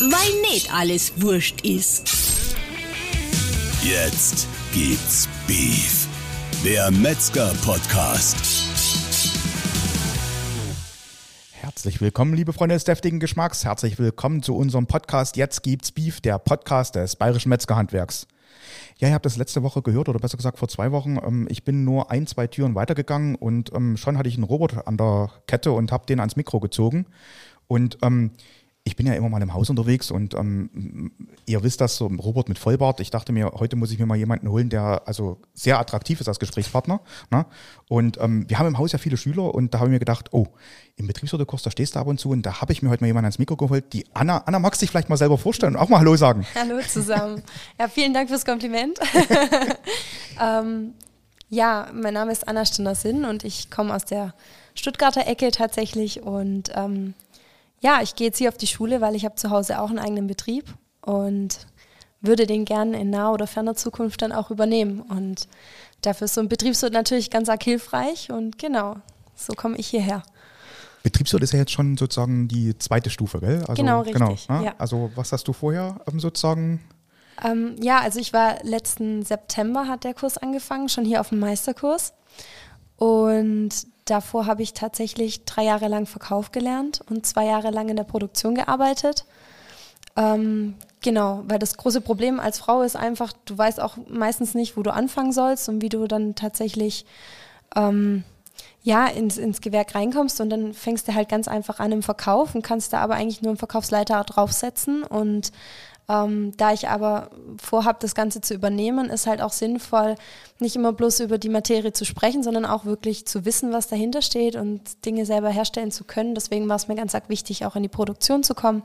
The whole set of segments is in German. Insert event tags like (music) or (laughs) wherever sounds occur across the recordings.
weil nicht alles wurscht ist. Jetzt gibt's Beef. Der Metzger-Podcast. Herzlich willkommen, liebe Freunde des deftigen Geschmacks. Herzlich willkommen zu unserem Podcast Jetzt gibt's Beef, der Podcast des Bayerischen Metzgerhandwerks. Ja, ihr habt das letzte Woche gehört, oder besser gesagt vor zwei Wochen. Ähm, ich bin nur ein, zwei Türen weitergegangen und ähm, schon hatte ich einen Roboter an der Kette und habe den ans Mikro gezogen. Und ähm, ich bin ja immer mal im Haus unterwegs und ähm, ihr wisst das, so Robot mit Vollbart. Ich dachte mir, heute muss ich mir mal jemanden holen, der also sehr attraktiv ist als Gesprächspartner. Ne? Und ähm, wir haben im Haus ja viele Schüler und da habe ich mir gedacht, oh, im Betriebswirtekurs, da stehst du ab und zu und da habe ich mir heute mal jemanden ans Mikro geholt. Die Anna, Anna, magst du dich vielleicht mal selber vorstellen und auch mal Hallo sagen? (laughs) Hallo zusammen. Ja, vielen Dank fürs Kompliment. (laughs) ähm, ja, mein Name ist Anna Stinner-Sinn und ich komme aus der Stuttgarter Ecke tatsächlich und ähm, ja, ich gehe jetzt hier auf die Schule, weil ich habe zu Hause auch einen eigenen Betrieb und würde den gerne in naher oder ferner Zukunft dann auch übernehmen. Und dafür ist so ein Betriebswirt natürlich ganz arg hilfreich und genau, so komme ich hierher. Betriebswirt ist ja jetzt schon sozusagen die zweite Stufe, gell? Also, genau, richtig. Genau, ne? ja. Also was hast du vorher ähm, sozusagen? Ähm, ja, also ich war letzten September hat der Kurs angefangen, schon hier auf dem Meisterkurs. Und davor habe ich tatsächlich drei Jahre lang Verkauf gelernt und zwei Jahre lang in der Produktion gearbeitet. Ähm, genau, weil das große Problem als Frau ist einfach, du weißt auch meistens nicht, wo du anfangen sollst und wie du dann tatsächlich ähm, ja, ins, ins Gewerk reinkommst und dann fängst du halt ganz einfach an im Verkauf und kannst da aber eigentlich nur einen Verkaufsleiter draufsetzen und ähm, da ich aber vorhabe, das Ganze zu übernehmen, ist halt auch sinnvoll, nicht immer bloß über die Materie zu sprechen, sondern auch wirklich zu wissen, was dahinter steht und Dinge selber herstellen zu können. Deswegen war es mir ganz arg wichtig, auch in die Produktion zu kommen.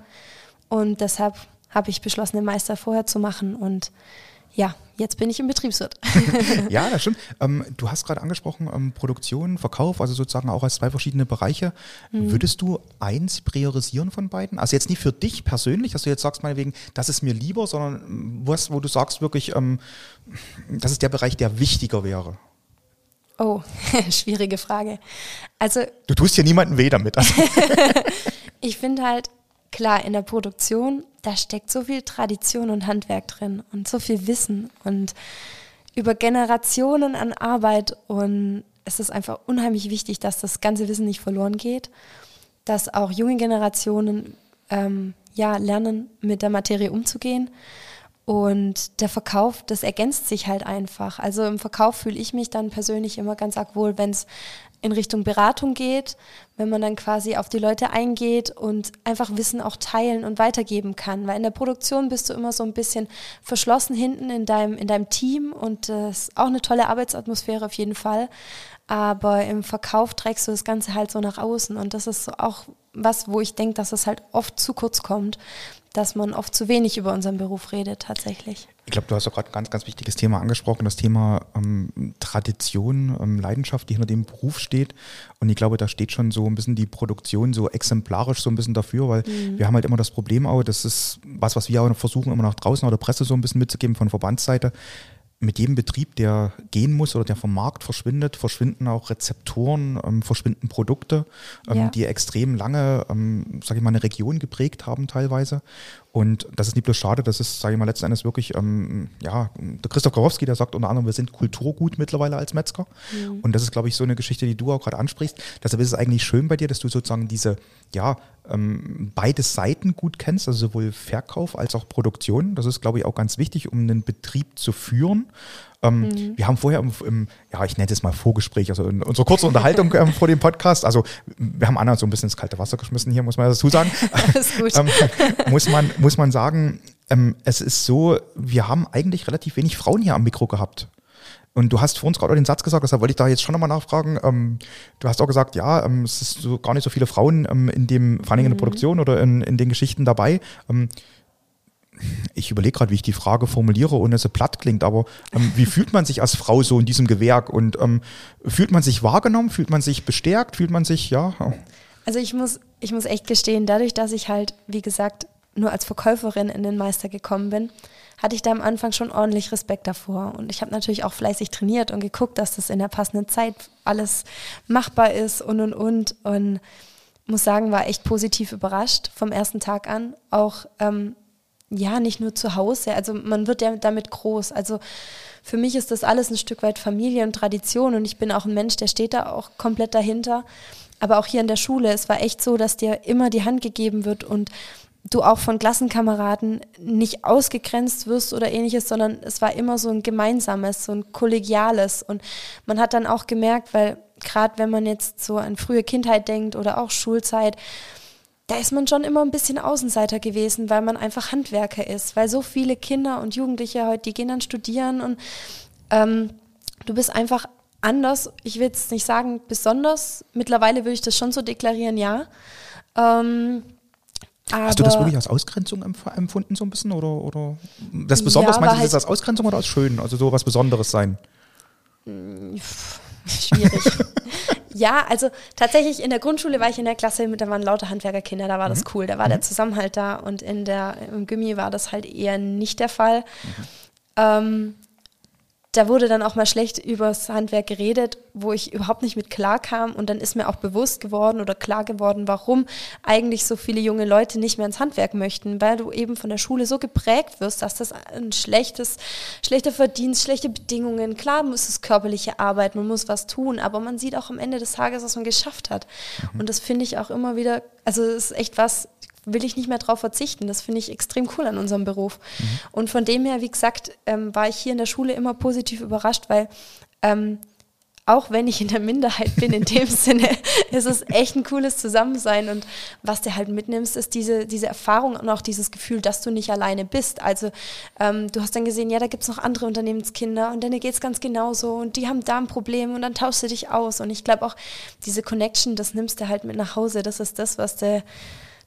Und deshalb habe ich beschlossen, den Meister vorher zu machen und ja, jetzt bin ich im Betriebswirt. (laughs) ja, das stimmt. Ähm, du hast gerade angesprochen, ähm, Produktion, Verkauf, also sozusagen auch als zwei verschiedene Bereiche. Mhm. Würdest du eins priorisieren von beiden? Also jetzt nicht für dich persönlich, dass du jetzt sagst, meinetwegen, das ist mir lieber, sondern was, wo du sagst wirklich, ähm, das ist der Bereich, der wichtiger wäre. Oh, (laughs) schwierige Frage. Also du tust hier niemanden weh damit. Also. (laughs) ich finde halt, klar, in der Produktion, da steckt so viel Tradition und Handwerk drin und so viel Wissen und über Generationen an Arbeit und es ist einfach unheimlich wichtig, dass das ganze Wissen nicht verloren geht, dass auch junge Generationen ähm, ja, lernen, mit der Materie umzugehen. Und der Verkauf, das ergänzt sich halt einfach. Also im Verkauf fühle ich mich dann persönlich immer ganz arg wohl, wenn es in Richtung Beratung geht, wenn man dann quasi auf die Leute eingeht und einfach Wissen auch teilen und weitergeben kann. Weil in der Produktion bist du immer so ein bisschen verschlossen hinten in deinem, in deinem Team und das ist auch eine tolle Arbeitsatmosphäre auf jeden Fall. Aber im Verkauf trägst du das Ganze halt so nach außen und das ist auch was, wo ich denke, dass es halt oft zu kurz kommt, dass man oft zu wenig über unseren Beruf redet tatsächlich. Ich glaube, du hast auch gerade ein ganz, ganz wichtiges Thema angesprochen, das Thema ähm, Tradition, ähm, Leidenschaft, die hinter dem Beruf steht. Und ich glaube, da steht schon so ein bisschen die Produktion so exemplarisch so ein bisschen dafür, weil mhm. wir haben halt immer das Problem auch, das ist was, was wir auch versuchen, immer nach draußen oder Presse so ein bisschen mitzugeben von Verbandsseite mit jedem Betrieb, der gehen muss oder der vom Markt verschwindet, verschwinden auch Rezeptoren, ähm, verschwinden Produkte, ähm, ja. die extrem lange, ähm, sage ich mal, eine Region geprägt haben teilweise. Und das ist nicht bloß schade, das ist, sage ich mal, letzten Endes wirklich, ähm, ja, der Christoph Karowski, der sagt unter anderem, wir sind Kulturgut mittlerweile als Metzger. Mhm. Und das ist, glaube ich, so eine Geschichte, die du auch gerade ansprichst. Deshalb ist es eigentlich schön bei dir, dass du sozusagen diese, ja, ähm, beide Seiten gut kennst, also sowohl Verkauf als auch Produktion. Das ist, glaube ich, auch ganz wichtig, um einen Betrieb zu führen. Ähm, mhm. Wir haben vorher im, im, ja, ich nenne es mal Vorgespräch, also in unserer kurzen Unterhaltung (laughs) ähm, vor dem Podcast, also wir haben Anna so ein bisschen ins kalte Wasser geschmissen hier, muss man dazu sagen. (laughs) (laughs) Ähm, muss, man, muss man sagen, ähm, es ist so, wir haben eigentlich relativ wenig Frauen hier am Mikro gehabt. Und du hast vor uns gerade den Satz gesagt, deshalb wollte ich da jetzt schon nochmal nachfragen. Ähm, du hast auch gesagt, ja, ähm, es ist so gar nicht so viele Frauen ähm, in dem, vor allem in der mhm. Produktion oder in, in den Geschichten dabei. Ich überlege gerade, wie ich die Frage formuliere, ohne dass sie platt klingt, aber ähm, wie fühlt man sich als Frau so in diesem Gewerk und ähm, fühlt man sich wahrgenommen, fühlt man sich bestärkt, fühlt man sich, ja? Also ich muss, ich muss echt gestehen, dadurch, dass ich halt, wie gesagt, nur als Verkäuferin in den Meister gekommen bin, hatte ich da am Anfang schon ordentlich Respekt davor. Und ich habe natürlich auch fleißig trainiert und geguckt, dass das in der passenden Zeit alles machbar ist und und und. Und muss sagen, war echt positiv überrascht vom ersten Tag an. Auch ähm, ja, nicht nur zu Hause. Also man wird ja damit groß. Also für mich ist das alles ein Stück weit Familie und Tradition und ich bin auch ein Mensch, der steht da auch komplett dahinter. Aber auch hier in der Schule, es war echt so, dass dir immer die Hand gegeben wird und du auch von Klassenkameraden nicht ausgegrenzt wirst oder ähnliches, sondern es war immer so ein gemeinsames, so ein kollegiales. Und man hat dann auch gemerkt, weil gerade wenn man jetzt so an frühe Kindheit denkt oder auch Schulzeit, da ist man schon immer ein bisschen Außenseiter gewesen, weil man einfach Handwerker ist, weil so viele Kinder und Jugendliche heute, die gehen dann studieren und ähm, du bist einfach anders. Ich will jetzt nicht sagen besonders. Mittlerweile würde ich das schon so deklarieren, ja. Ähm, Hast du das wirklich als Ausgrenzung empfunden so ein bisschen oder, oder das Besonders ja, meinst du, halt das als Ausgrenzung oder als schön? Also so was Besonderes sein? Schwierig. (laughs) ja, also tatsächlich in der Grundschule war ich in der Klasse mit, da waren lauter Handwerkerkinder, da war mhm. das cool, da war mhm. der Zusammenhalt da und in der, im Gimmi war das halt eher nicht der Fall. Mhm. Ähm, da wurde dann auch mal schlecht übers Handwerk geredet, wo ich überhaupt nicht mit klar kam. Und dann ist mir auch bewusst geworden oder klar geworden, warum eigentlich so viele junge Leute nicht mehr ins Handwerk möchten, weil du eben von der Schule so geprägt wirst, dass das ein schlechtes, schlechter Verdienst, schlechte Bedingungen, klar muss es körperliche Arbeit, man muss was tun, aber man sieht auch am Ende des Tages, was man geschafft hat. Mhm. Und das finde ich auch immer wieder, also es ist echt was, will ich nicht mehr darauf verzichten. Das finde ich extrem cool an unserem Beruf. Mhm. Und von dem her, wie gesagt, ähm, war ich hier in der Schule immer positiv überrascht, weil ähm, auch wenn ich in der Minderheit bin, in dem (laughs) Sinne, ist es echt ein cooles Zusammensein. Und was du halt mitnimmst, ist diese, diese Erfahrung und auch dieses Gefühl, dass du nicht alleine bist. Also ähm, du hast dann gesehen, ja, da gibt es noch andere Unternehmenskinder und denen geht es ganz genauso und die haben da ein Problem und dann tauschst du dich aus. Und ich glaube auch, diese Connection, das nimmst du halt mit nach Hause. Das ist das, was du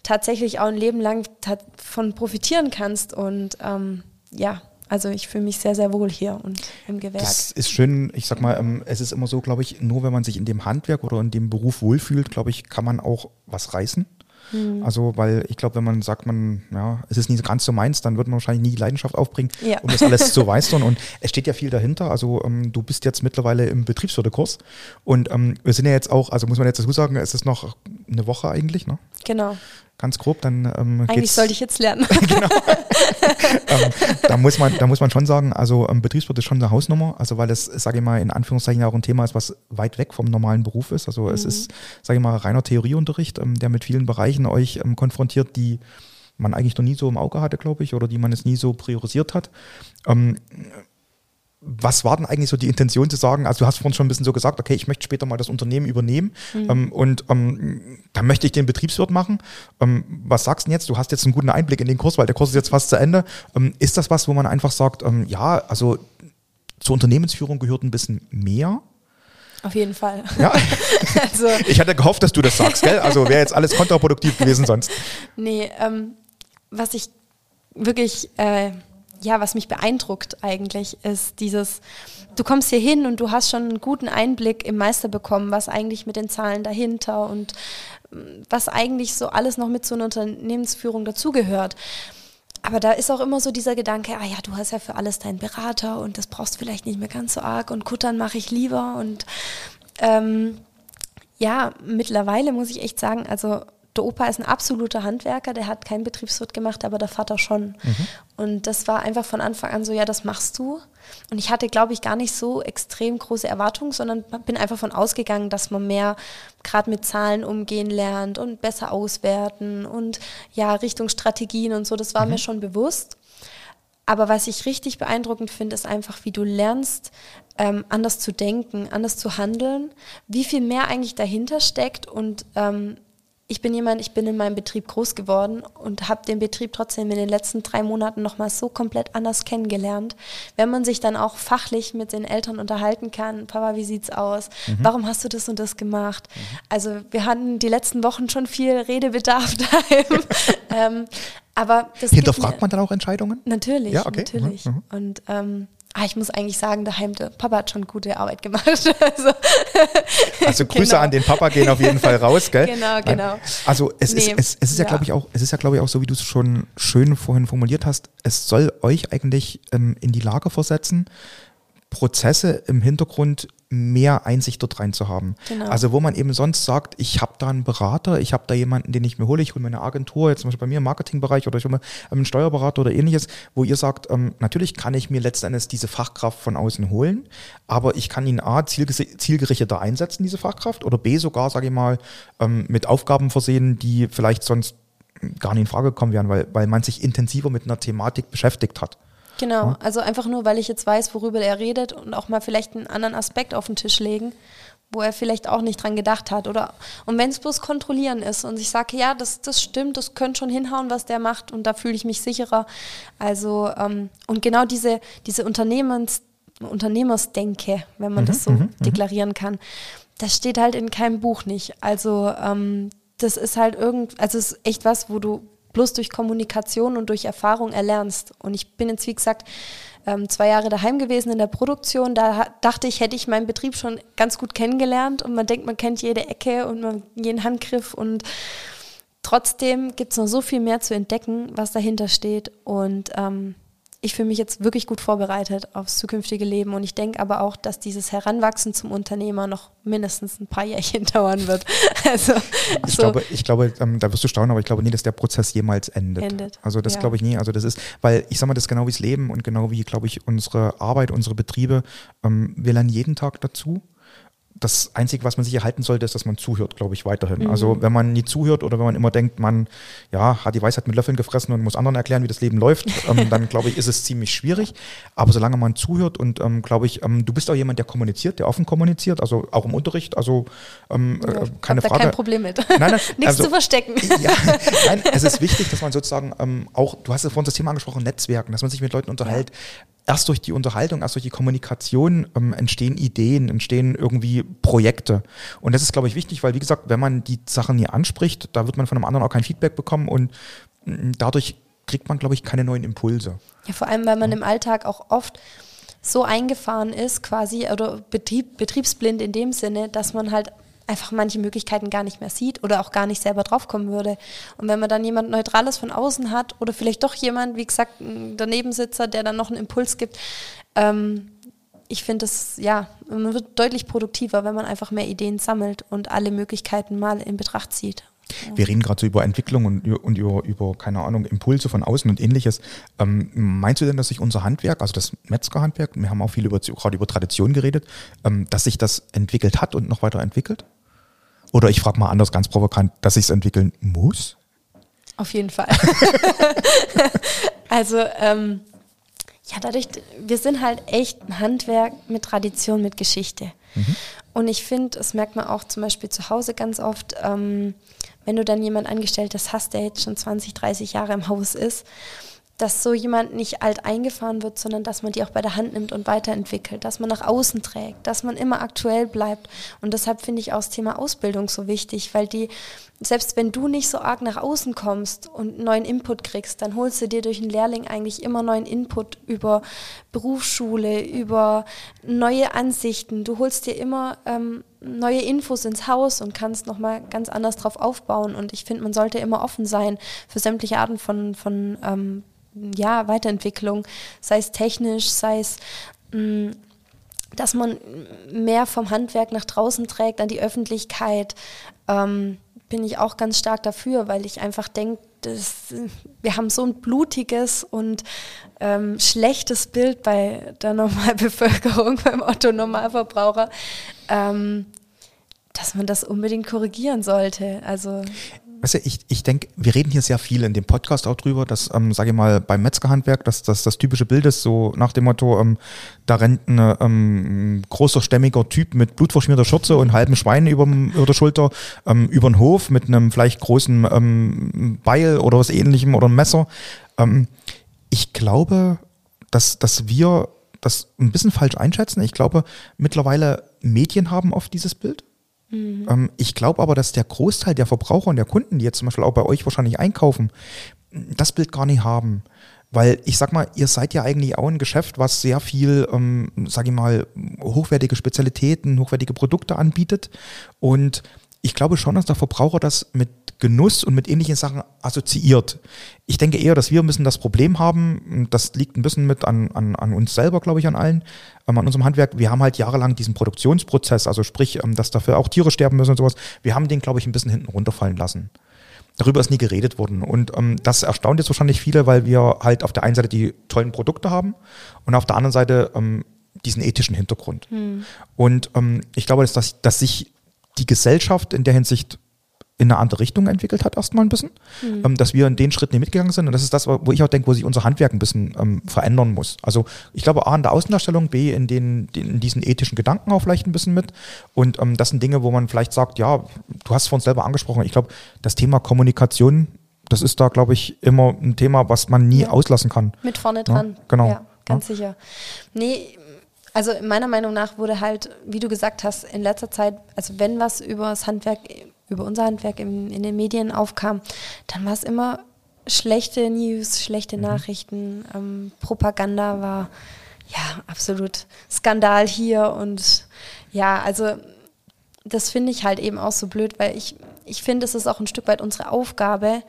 tatsächlich auch ein Leben lang davon profitieren kannst. Und ähm, ja, also ich fühle mich sehr, sehr wohl hier und im Gewerk. Das ist schön, ich sag mal, ähm, es ist immer so, glaube ich, nur wenn man sich in dem Handwerk oder in dem Beruf wohlfühlt, glaube ich, kann man auch was reißen. Mhm. Also, weil ich glaube, wenn man sagt, man, ja, es ist nicht ganz so meins, dann wird man wahrscheinlich nie die Leidenschaft aufbringen, ja. um das alles (laughs) zu meistern. Und es steht ja viel dahinter. Also, ähm, du bist jetzt mittlerweile im Betriebswirtekurs und ähm, wir sind ja jetzt auch, also muss man jetzt dazu sagen, es ist noch eine Woche eigentlich, ne? Genau ganz grob, dann ähm, Eigentlich sollte ich jetzt lernen. (laughs) genau. (laughs) ähm, da, muss man, da muss man schon sagen, also ähm, Betriebswirt ist schon eine Hausnummer, also weil es, sage ich mal, in Anführungszeichen auch ein Thema ist, was weit weg vom normalen Beruf ist. Also mhm. es ist, sage ich mal, reiner Theorieunterricht, ähm, der mit vielen Bereichen euch ähm, konfrontiert, die man eigentlich noch nie so im Auge hatte, glaube ich, oder die man es nie so priorisiert hat. Ähm, was war denn eigentlich so die Intention zu sagen, also du hast vorhin schon ein bisschen so gesagt, okay, ich möchte später mal das Unternehmen übernehmen mhm. ähm, und ähm, dann möchte ich den Betriebswirt machen. Ähm, was sagst du denn jetzt? Du hast jetzt einen guten Einblick in den Kurs, weil der Kurs ist jetzt fast zu Ende. Ähm, ist das was, wo man einfach sagt, ähm, ja, also zur Unternehmensführung gehört ein bisschen mehr? Auf jeden Fall. Ja. (laughs) also, (laughs) ich hatte gehofft, dass du das sagst, gell? Also wäre jetzt alles kontraproduktiv gewesen sonst. Nee, ähm, was ich wirklich... Äh ja, was mich beeindruckt eigentlich, ist dieses, du kommst hier hin und du hast schon einen guten Einblick im Meister bekommen, was eigentlich mit den Zahlen dahinter und mm, was eigentlich so alles noch mit so einer Unternehmensführung dazugehört. Aber da ist auch immer so dieser Gedanke, ah ja, du hast ja für alles deinen Berater und das brauchst vielleicht nicht mehr ganz so arg und Kuttern mache ich lieber und ähm, ja, mittlerweile muss ich echt sagen, also der Opa ist ein absoluter Handwerker, der hat keinen Betriebswirt gemacht, aber der Vater schon. Mhm. Und das war einfach von Anfang an so, ja, das machst du. Und ich hatte, glaube ich, gar nicht so extrem große Erwartungen, sondern bin einfach von ausgegangen, dass man mehr gerade mit Zahlen umgehen lernt und besser auswerten und ja, Richtung Strategien und so, das war mhm. mir schon bewusst. Aber was ich richtig beeindruckend finde, ist einfach, wie du lernst, ähm, anders zu denken, anders zu handeln, wie viel mehr eigentlich dahinter steckt und ähm, ich bin jemand, ich bin in meinem Betrieb groß geworden und habe den Betrieb trotzdem in den letzten drei Monaten nochmal so komplett anders kennengelernt. Wenn man sich dann auch fachlich mit den Eltern unterhalten kann, Papa, wie sieht's aus? Mhm. Warum hast du das und das gemacht? Mhm. Also wir hatten die letzten Wochen schon viel Redebedarf (laughs) daheim. ähm, aber das Hinterfragt man dann auch Entscheidungen? Natürlich, ja, okay. natürlich. Mhm. Und ähm, Ah, ich muss eigentlich sagen, daheim, der Papa hat schon gute Arbeit gemacht. (laughs) also, also Grüße genau. an den Papa gehen auf jeden Fall raus, gell? Genau, genau. Also es nee, ist, es, es ist ja, ja glaube ich, auch, es ist ja, glaube ich, auch so, wie du es schon schön vorhin formuliert hast, es soll euch eigentlich ähm, in die Lage versetzen, Prozesse im Hintergrund mehr Einsicht dort rein zu haben. Genau. Also wo man eben sonst sagt, ich habe da einen Berater, ich habe da jemanden, den ich mir hole, ich hole mir eine Agentur, jetzt zum Beispiel bei mir im Marketingbereich oder ich hole mir einen Steuerberater oder ähnliches, wo ihr sagt, ähm, natürlich kann ich mir letzten Endes diese Fachkraft von außen holen, aber ich kann ihn A, zielgerichteter einsetzen, diese Fachkraft, oder B, sogar, sage ich mal, ähm, mit Aufgaben versehen, die vielleicht sonst gar nicht in Frage kommen wären, weil, weil man sich intensiver mit einer Thematik beschäftigt hat. Genau, ja. also einfach nur, weil ich jetzt weiß, worüber er redet und auch mal vielleicht einen anderen Aspekt auf den Tisch legen, wo er vielleicht auch nicht dran gedacht hat. Oder und wenn es bloß kontrollieren ist und ich sage, ja, das, das stimmt, das könnte schon hinhauen, was der macht und da fühle ich mich sicherer. Also, ähm, und genau diese, diese Unternehmens, Unternehmersdenke, wenn man mhm, das so mhm, mhm. deklarieren kann, das steht halt in keinem Buch nicht. Also ähm, das ist halt irgend, also es ist echt was, wo du bloß durch Kommunikation und durch Erfahrung erlernst. Und ich bin jetzt, wie gesagt, ähm, zwei Jahre daheim gewesen in der Produktion. Da dachte ich, hätte ich meinen Betrieb schon ganz gut kennengelernt und man denkt, man kennt jede Ecke und jeden Handgriff und trotzdem gibt es noch so viel mehr zu entdecken, was dahinter steht. Und ähm, ich fühle mich jetzt wirklich gut vorbereitet aufs zukünftige Leben und ich denke aber auch, dass dieses Heranwachsen zum Unternehmer noch mindestens ein paar Jährchen (laughs) dauern wird. (laughs) Also, ich, so. glaube, ich glaube, ähm, da wirst du staunen, aber ich glaube nie, dass der Prozess jemals endet. endet. Also das ja. glaube ich nie. Also das ist, weil ich sage mal, das ist genau wie das Leben und genau wie, glaube ich, unsere Arbeit, unsere Betriebe. Ähm, wir lernen jeden Tag dazu das Einzige, was man sich erhalten sollte, ist, dass man zuhört, glaube ich, weiterhin. Mhm. Also wenn man nie zuhört oder wenn man immer denkt, man ja, hat die Weisheit mit Löffeln gefressen und muss anderen erklären, wie das Leben läuft, (laughs) ähm, dann glaube ich, ist es ziemlich schwierig. Aber solange man zuhört und ähm, glaube ich, ähm, du bist auch jemand, der kommuniziert, der offen kommuniziert, also auch im Unterricht, also ähm, ja, äh, keine Frage. Da kein Problem mit. Nein, nein, (laughs) Nichts also, zu verstecken. (laughs) Ja, nein, es ist wichtig, dass man sozusagen ähm, auch, du hast ja vorhin das Thema angesprochen, Netzwerken, dass man sich mit Leuten unterhält. Ja erst durch die Unterhaltung, erst durch die Kommunikation ähm, entstehen Ideen, entstehen irgendwie Projekte. Und das ist, glaube ich, wichtig, weil, wie gesagt, wenn man die Sachen nie anspricht, da wird man von einem anderen auch kein Feedback bekommen und mm, dadurch kriegt man, glaube ich, keine neuen Impulse. Ja, vor allem, weil man im Alltag auch oft so eingefahren ist, quasi, oder betrieb, betriebsblind in dem Sinne, dass man halt einfach manche Möglichkeiten gar nicht mehr sieht oder auch gar nicht selber draufkommen würde. Und wenn man dann jemand Neutrales von außen hat oder vielleicht doch jemand, wie gesagt, ein Danebensitzer, der dann noch einen Impuls gibt, ähm, ich finde es, ja, man wird deutlich produktiver, wenn man einfach mehr Ideen sammelt und alle Möglichkeiten mal in Betracht zieht. Wir reden gerade so über Entwicklung und, und über, über, keine Ahnung, Impulse von außen und ähnliches. Ähm, meinst du denn, dass sich unser Handwerk, also das Metzgerhandwerk, wir haben auch viel über, gerade über Tradition geredet, ähm, dass sich das entwickelt hat und noch weiter entwickelt? Oder ich frage mal anders, ganz provokant, dass sich es entwickeln muss? Auf jeden Fall. (laughs) also, ähm, ja, dadurch, wir sind halt echt ein Handwerk mit Tradition, mit Geschichte. Mhm. Und ich finde, das merkt man auch zum Beispiel zu Hause ganz oft, ähm, wenn du dann jemand angestelltes hast, der jetzt schon 20, 30 Jahre im Haus ist dass so jemand nicht alt eingefahren wird, sondern dass man die auch bei der Hand nimmt und weiterentwickelt, dass man nach außen trägt, dass man immer aktuell bleibt. Und deshalb finde ich auch das Thema Ausbildung so wichtig, weil die, selbst wenn du nicht so arg nach außen kommst und neuen Input kriegst, dann holst du dir durch einen Lehrling eigentlich immer neuen Input über Berufsschule, über neue Ansichten. Du holst dir immer ähm, neue Infos ins Haus und kannst nochmal ganz anders drauf aufbauen. Und ich finde, man sollte immer offen sein für sämtliche Arten von, von ähm, ja, Weiterentwicklung, sei es technisch, sei es mh, mm, dass man mehr vom Handwerk nach draußen trägt, an die Öffentlichkeit, ähm, bin ich auch ganz stark dafür, weil ich einfach denke, wir haben so ein blutiges und ähm, schlechtes Bild bei der (laughs) Normalbevölkerung, beim Otto-Normalverbraucher, ähm, dass man das unbedingt korrigieren sollte. Also Weißt du, ich, ich denke, wir reden hier sehr viel in dem Podcast auch drüber, dass, ähm, sage ich mal, beim Metzgerhandwerk, dass das das typische Bild ist, so nach dem Motto, ähm, da rennt ein ähm, großer, stämmiger Typ mit blutverschmierter Schürze und halbem Schwein über, über der Schulter ähm, über den Hof mit einem vielleicht großen ähm, Beil oder was ähnlichem oder einem Messer. Ähm, ich glaube, dass, dass wir das ein bisschen falsch einschätzen. Ich glaube, mittlerweile Medien haben oft dieses Bild Mhm. Ähm, ich glaube aber, dass der Großteil der Verbraucher und der Kunden, die jetzt zum Beispiel auch bei euch wahrscheinlich einkaufen, das Bild gar nicht haben. Weil ich sag mal, ihr seid ja eigentlich auch ein Geschäft, was sehr viel, ähm, sag ich mal, hochwertige Spezialitäten, hochwertige Produkte anbietet. Und ich glaube schon, dass der Verbraucher das mit Genuss und mit ähnlichen Sachen assoziiert. Ich denke eher, dass wir ein bisschen das Problem haben, das liegt ein bisschen mit an, an, an uns selber, glaube ich, an allen, ähm, an unserem Handwerk. Wir haben halt jahrelang diesen Produktionsprozess, also sprich, ähm, dass dafür auch Tiere sterben müssen und sowas. Wir haben den, glaube ich, ein bisschen hinten runterfallen lassen. Darüber ist nie geredet worden. Und ähm, das erstaunt jetzt wahrscheinlich viele, weil wir halt auf der einen Seite die tollen Produkte haben und auf der anderen Seite ähm, diesen ethischen Hintergrund. Hm. Und ähm, ich glaube, dass, dass, dass sich die Gesellschaft in der Hinsicht in eine andere Richtung entwickelt hat, erstmal ein bisschen. Mhm. Ähm, dass wir in den Schritten mitgegangen sind. Und das ist das, wo ich auch denke, wo sich unser Handwerk ein bisschen ähm, verändern muss. Also ich glaube, A in der Außendarstellung, B in, den, in diesen ethischen Gedanken auch vielleicht ein bisschen mit. Und ähm, das sind Dinge, wo man vielleicht sagt, ja, du hast es vorhin selber angesprochen, ich glaube, das Thema Kommunikation, das ist da, glaube ich, immer ein Thema, was man nie ja. auslassen kann. Mit vorne dran. Ja, genau. Ja, ganz sicher. Nee, also meiner Meinung nach wurde halt, wie du gesagt hast, in letzter Zeit, also wenn was über das Handwerk, über unser Handwerk im, in den Medien aufkam, dann war es immer schlechte News, schlechte mhm. Nachrichten, ähm, Propaganda war ja absolut Skandal hier und ja, also das finde ich halt eben auch so blöd, weil ich, ich finde, es ist auch ein Stück weit unsere Aufgabe,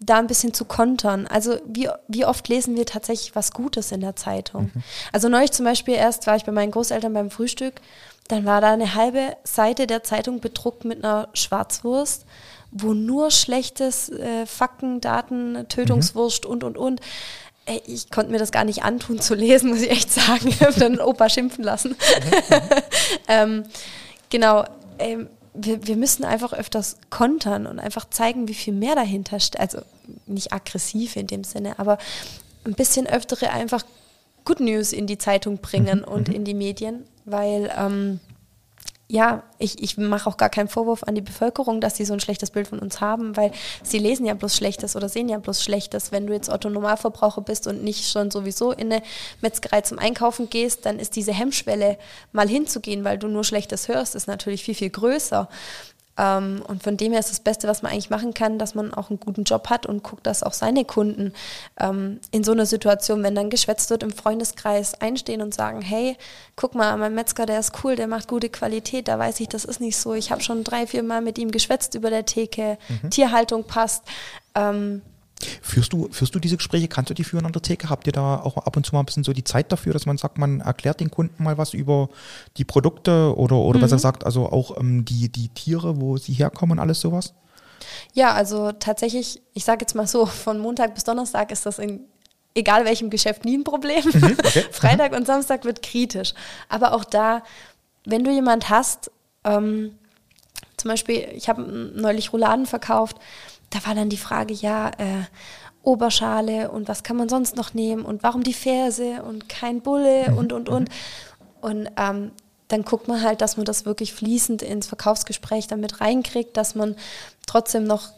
da ein bisschen zu kontern. Also wie, wie oft lesen wir tatsächlich was Gutes in der Zeitung? Mhm. Also neulich zum Beispiel erst war ich bei meinen Großeltern beim Frühstück, dann war da eine halbe Seite der Zeitung bedruckt mit einer Schwarzwurst, wo nur schlechtes äh, Fakten, Daten, Tötungswurst mhm. und, und, und. Ich konnte mir das gar nicht antun zu lesen, (laughs) muss ich echt sagen. Ich habe dann Opa schimpfen lassen. Mhm. (laughs) ähm, genau. Ähm, wir, wir müssen einfach öfters kontern und einfach zeigen, wie viel mehr dahinter steht. Also nicht aggressiv in dem Sinne, aber ein bisschen öftere einfach Good News in die Zeitung bringen mhm. und mhm. in die Medien, weil ähm, ja, ich, ich mache auch gar keinen Vorwurf an die Bevölkerung, dass sie so ein schlechtes Bild von uns haben, weil sie lesen ja bloß Schlechtes oder sehen ja bloß Schlechtes. Wenn du jetzt Otto Normalverbraucher bist und nicht schon sowieso in eine Metzgerei zum Einkaufen gehst, dann ist diese Hemmschwelle, mal hinzugehen, weil du nur Schlechtes hörst, ist natürlich viel, viel größer. Ähm, und von dem her ist das Beste, was man eigentlich machen kann, dass man auch einen guten Job hat und guckt, dass auch seine Kunden ähm, in so einer Situation, wenn dann geschwätzt wird, im Freundeskreis einstehen und sagen, hey, guck mal, mein Metzger, der ist cool, der macht gute Qualität, da weiß ich, das ist nicht so. Ich habe schon drei, vier Mal mit ihm geschwätzt über der Theke, mhm. Tierhaltung passt. Ähm, Führst du, führst du diese Gespräche, kannst du die führen an der Theke? Habt ihr da auch ab und zu mal ein bisschen so die Zeit dafür, dass man sagt, man erklärt den Kunden mal was über die Produkte oder, oder mhm. besser gesagt, also auch ähm, die, die Tiere, wo sie herkommen und alles sowas? Ja, also tatsächlich, ich sage jetzt mal so, von Montag bis Donnerstag ist das in egal welchem Geschäft nie ein Problem. Mhm, okay. (laughs) Freitag mhm. und Samstag wird kritisch. Aber auch da, wenn du jemand hast, ähm, zum Beispiel, ich habe neulich Rouladen verkauft, da war dann die Frage, ja, äh, Oberschale und was kann man sonst noch nehmen und warum die Ferse und kein Bulle mhm. und, und, und. Und ähm, dann guckt man halt, dass man das wirklich fließend ins Verkaufsgespräch damit reinkriegt, dass man trotzdem noch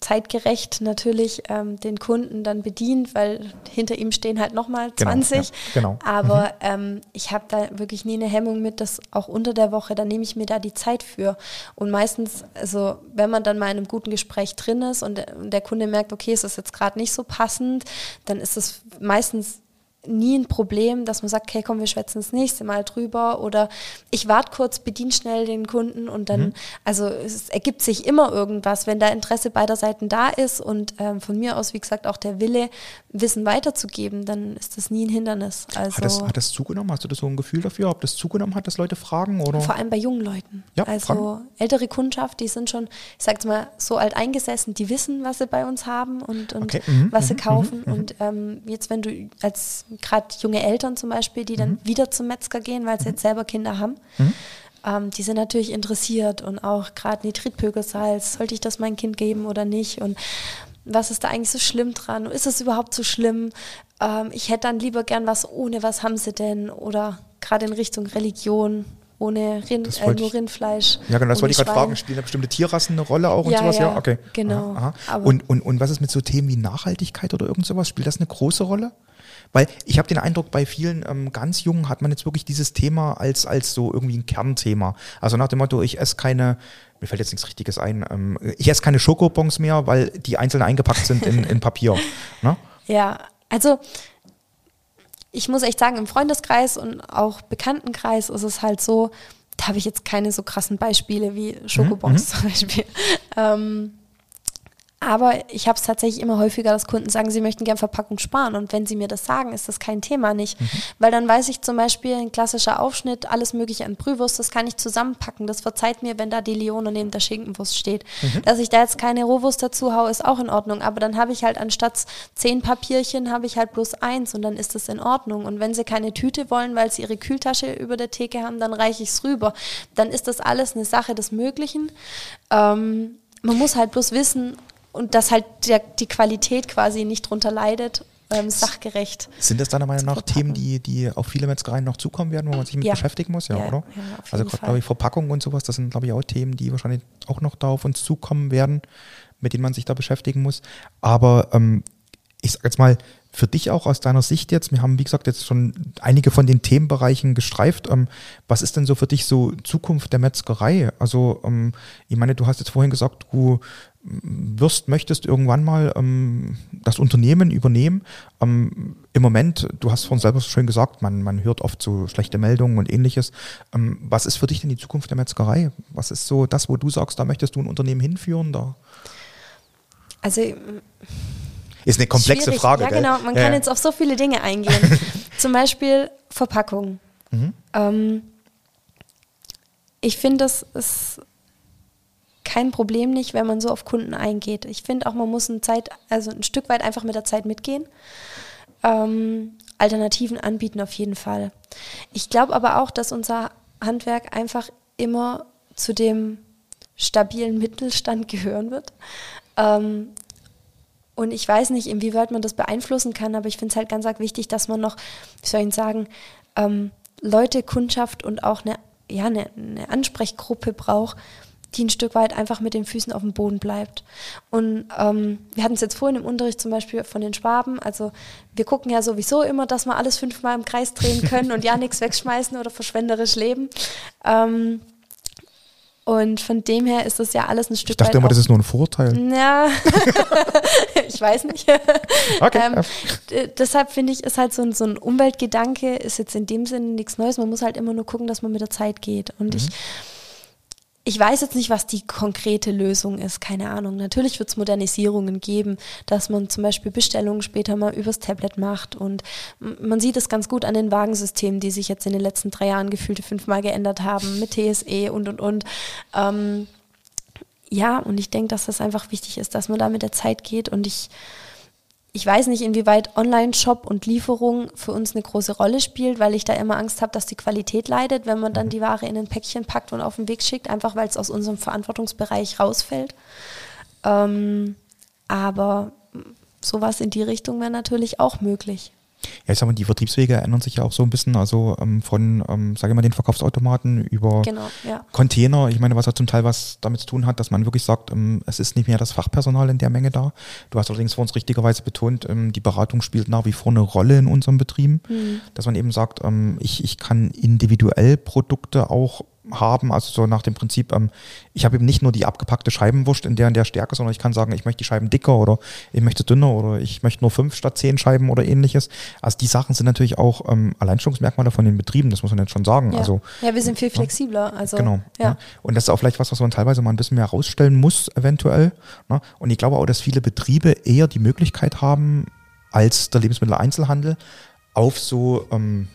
zeitgerecht natürlich ähm, den Kunden dann bedient, weil hinter ihm stehen halt nochmal 20. Genau, ja, genau. Aber mhm. ähm, ich habe da wirklich nie eine Hemmung mit, dass auch unter der Woche, da nehme ich mir da die Zeit für. Und meistens, also wenn man dann mal in einem guten Gespräch drin ist und der, und der Kunde merkt, okay, es ist jetzt gerade nicht so passend, dann ist es meistens nie ein Problem, dass man sagt, okay, komm, wir schwätzen das nächste Mal drüber oder ich warte kurz, bediene schnell den Kunden und dann, mhm. also es ergibt sich immer irgendwas, wenn da Interesse beider Seiten da ist und ähm, von mir aus, wie gesagt, auch der Wille, Wissen weiterzugeben, dann ist das nie ein Hindernis. Also hat, das, hat das zugenommen? Hast du das so ein Gefühl dafür, ob das zugenommen hat, dass Leute fragen? Oder? Vor allem bei jungen Leuten. Ja, also fragen. ältere Kundschaft, die sind schon, ich sag's mal, so alt eingesessen, die wissen, was sie bei uns haben und, und okay. mhm. was sie mhm. kaufen. Mhm. Und ähm, jetzt, wenn du als gerade junge Eltern zum Beispiel, die dann mhm. wieder zum Metzger gehen, weil sie jetzt selber Kinder haben, ähm, die sind natürlich interessiert und auch gerade Nitritpökelsalz, sollte ich das mein Kind geben oder nicht? Und was ist da eigentlich so schlimm dran? Ist es überhaupt so schlimm? Ähm, ich hätte dann lieber gern was ohne, was haben sie denn? Oder gerade in Richtung Religion, ohne Rind, äh, nur Rindfleisch. Ja, genau, das wollte ich gerade fragen. Spielen da bestimmte Tierrassen eine Rolle auch und ja, sowas? Ja, ja okay. Genau. Aha, aha. Und, und, und was ist mit so Themen wie Nachhaltigkeit oder irgend sowas? Spielt das eine große Rolle? Weil ich habe den Eindruck, bei vielen ähm, ganz Jungen hat man jetzt wirklich dieses Thema als, als so irgendwie ein Kernthema. Also nach dem Motto, ich esse keine, mir fällt jetzt nichts Richtiges ein, ähm, ich esse keine Schokobons mehr, weil die einzeln eingepackt sind in, in Papier. (laughs) Ne? Ja, also ich muss echt sagen, im Freundeskreis und auch Bekanntenkreis ist es halt so, da habe ich jetzt keine so krassen Beispiele wie Schokobons mhm. zum Beispiel. (laughs) Ähm, aber ich habe es tatsächlich immer häufiger, dass Kunden sagen, sie möchten gern Verpackung sparen. Und wenn sie mir das sagen, ist das kein Thema nicht. Mhm. Weil dann weiß ich zum Beispiel, ein klassischer Aufschnitt, alles mögliche an Brühwurst, das kann ich zusammenpacken. Das verzeiht mir, wenn da die Lione neben der Schinkenwurst steht. Mhm. Dass ich da jetzt keine Rohwurst dazu haue, ist auch in Ordnung. Aber dann habe ich halt anstatt zehn Papierchen, habe ich halt bloß eins und dann ist das in Ordnung. Und wenn sie keine Tüte wollen, weil sie ihre Kühltasche über der Theke haben, dann reiche ich es rüber. Dann ist das alles eine Sache des Möglichen. Ähm, man muss halt bloß wissen, und dass halt der, die Qualität quasi nicht drunter leidet, ähm, sachgerecht. Sind das deiner Meinung nach Themen, die, die auf viele Metzgereien noch zukommen werden, wo man sich mit ja. beschäftigen muss, ja, ja oder? Ja, also gerade, glaube ich, Verpackung und sowas, das sind, glaube ich, auch Themen, die wahrscheinlich auch noch da auf uns zukommen werden, mit denen man sich da beschäftigen muss. Aber ähm, ich sage jetzt mal, für dich auch aus deiner Sicht jetzt, wir haben, wie gesagt, jetzt schon einige von den Themenbereichen gestreift. Ähm, was ist denn so für dich so Zukunft der Metzgerei? Also, ähm, ich meine, du hast jetzt vorhin gesagt, du wirst, möchtest irgendwann mal ähm, das Unternehmen übernehmen. Ähm, Im Moment, du hast vorhin selber schön gesagt, man, man hört oft so schlechte Meldungen und ähnliches. Ähm, was ist für dich denn die Zukunft der Metzgerei? Was ist so das, wo du sagst, da möchtest du ein Unternehmen hinführen? Da? Also ist eine komplexe schwierig. Frage. Ja, gell? genau. Man ja. kann jetzt auf so viele Dinge eingehen. (laughs) Zum Beispiel Verpackung. Mhm. Ähm, ich finde, das ist kein Problem nicht, wenn man so auf Kunden eingeht. Ich finde auch, man muss ein Zeit, also ein Stück weit einfach mit der Zeit mitgehen. Ähm, Alternativen anbieten auf jeden Fall. Ich glaube aber auch, dass unser Handwerk einfach immer zu dem stabilen Mittelstand (laughs) gehören wird. Ähm, und ich weiß nicht, inwieweit man das beeinflussen kann, aber ich finde es halt ganz wichtig, dass man noch, wie soll ich sagen, ähm, Leute, Kundschaft und auch eine, ja, eine, eine Ansprechgruppe braucht, die ein Stück weit einfach mit den Füßen auf dem Boden bleibt. Und ähm, wir hatten es jetzt vorhin im Unterricht zum Beispiel von den Schwaben. Also wir gucken ja sowieso immer, dass wir alles fünfmal im Kreis drehen können und ja nichts wegschmeißen oder verschwenderisch leben. Ähm, und von dem her ist das ja alles ein Stück weit. Ich dachte immer, das ist nur ein Vorteil. Ja, (laughs) ich weiß nicht. Okay. ähm, deshalb finde ich, ist halt so ein, so ein Umweltgedanke, ist jetzt in dem Sinne nichts Neues. Man muss halt immer nur gucken, dass man mit der Zeit geht. Und mhm. ich ich weiß jetzt nicht, was die konkrete Lösung ist, keine Ahnung. Natürlich wird es Modernisierungen geben, dass man zum Beispiel Bestellungen später mal übers Tablet macht und man sieht es ganz gut an den Wagensystemen, die sich jetzt in den letzten drei Jahren gefühlte fünfmal geändert haben, mit TSE und und und. Ähm, ja, und ich denke, dass das einfach wichtig ist, dass man da mit der Zeit geht und ich ich weiß nicht, inwieweit Online-Shop und Lieferung für uns eine große Rolle spielt, weil ich da immer Angst habe, dass die Qualität leidet, wenn man dann mhm. die Ware in ein Päckchen packt und auf den Weg schickt, einfach weil es aus unserem Verantwortungsbereich rausfällt. Ähm, aber sowas in die Richtung wäre natürlich auch möglich. Ja, ich sag mal, die Vertriebswege ändern sich ja auch so ein bisschen, also ähm, von, ähm, sage ich mal, den Verkaufsautomaten über genau, ja. Container. Ich meine, was ja zum Teil was damit zu tun hat, dass man wirklich sagt, ähm, es ist nicht mehr das Fachpersonal in der Menge da. Du hast allerdings vor uns richtigerweise betont, ähm, die Beratung spielt nach wie vor eine Rolle in unserem Betrieb, mhm. dass man eben sagt, ähm, ich, ich kann individuell Produkte auch haben, also so nach dem Prinzip, ähm, ich habe eben nicht nur die abgepackte Scheibenwurst in der und der Stärke, sondern ich kann sagen, ich möchte die Scheiben dicker oder ich möchte dünner oder ich möchte nur fünf statt zehn Scheiben oder ähnliches. Also die Sachen sind natürlich auch ähm, Alleinstellungsmerkmale von den Betrieben, das muss man jetzt schon sagen. Ja, also, ja wir sind viel flexibler. Also, genau. Ja. ja. Und das ist auch vielleicht was, was man teilweise mal ein bisschen mehr herausstellen muss, eventuell. Ne? Und ich glaube auch, dass viele Betriebe eher die Möglichkeit haben, als der Lebensmitteleinzelhandel auf so ähm,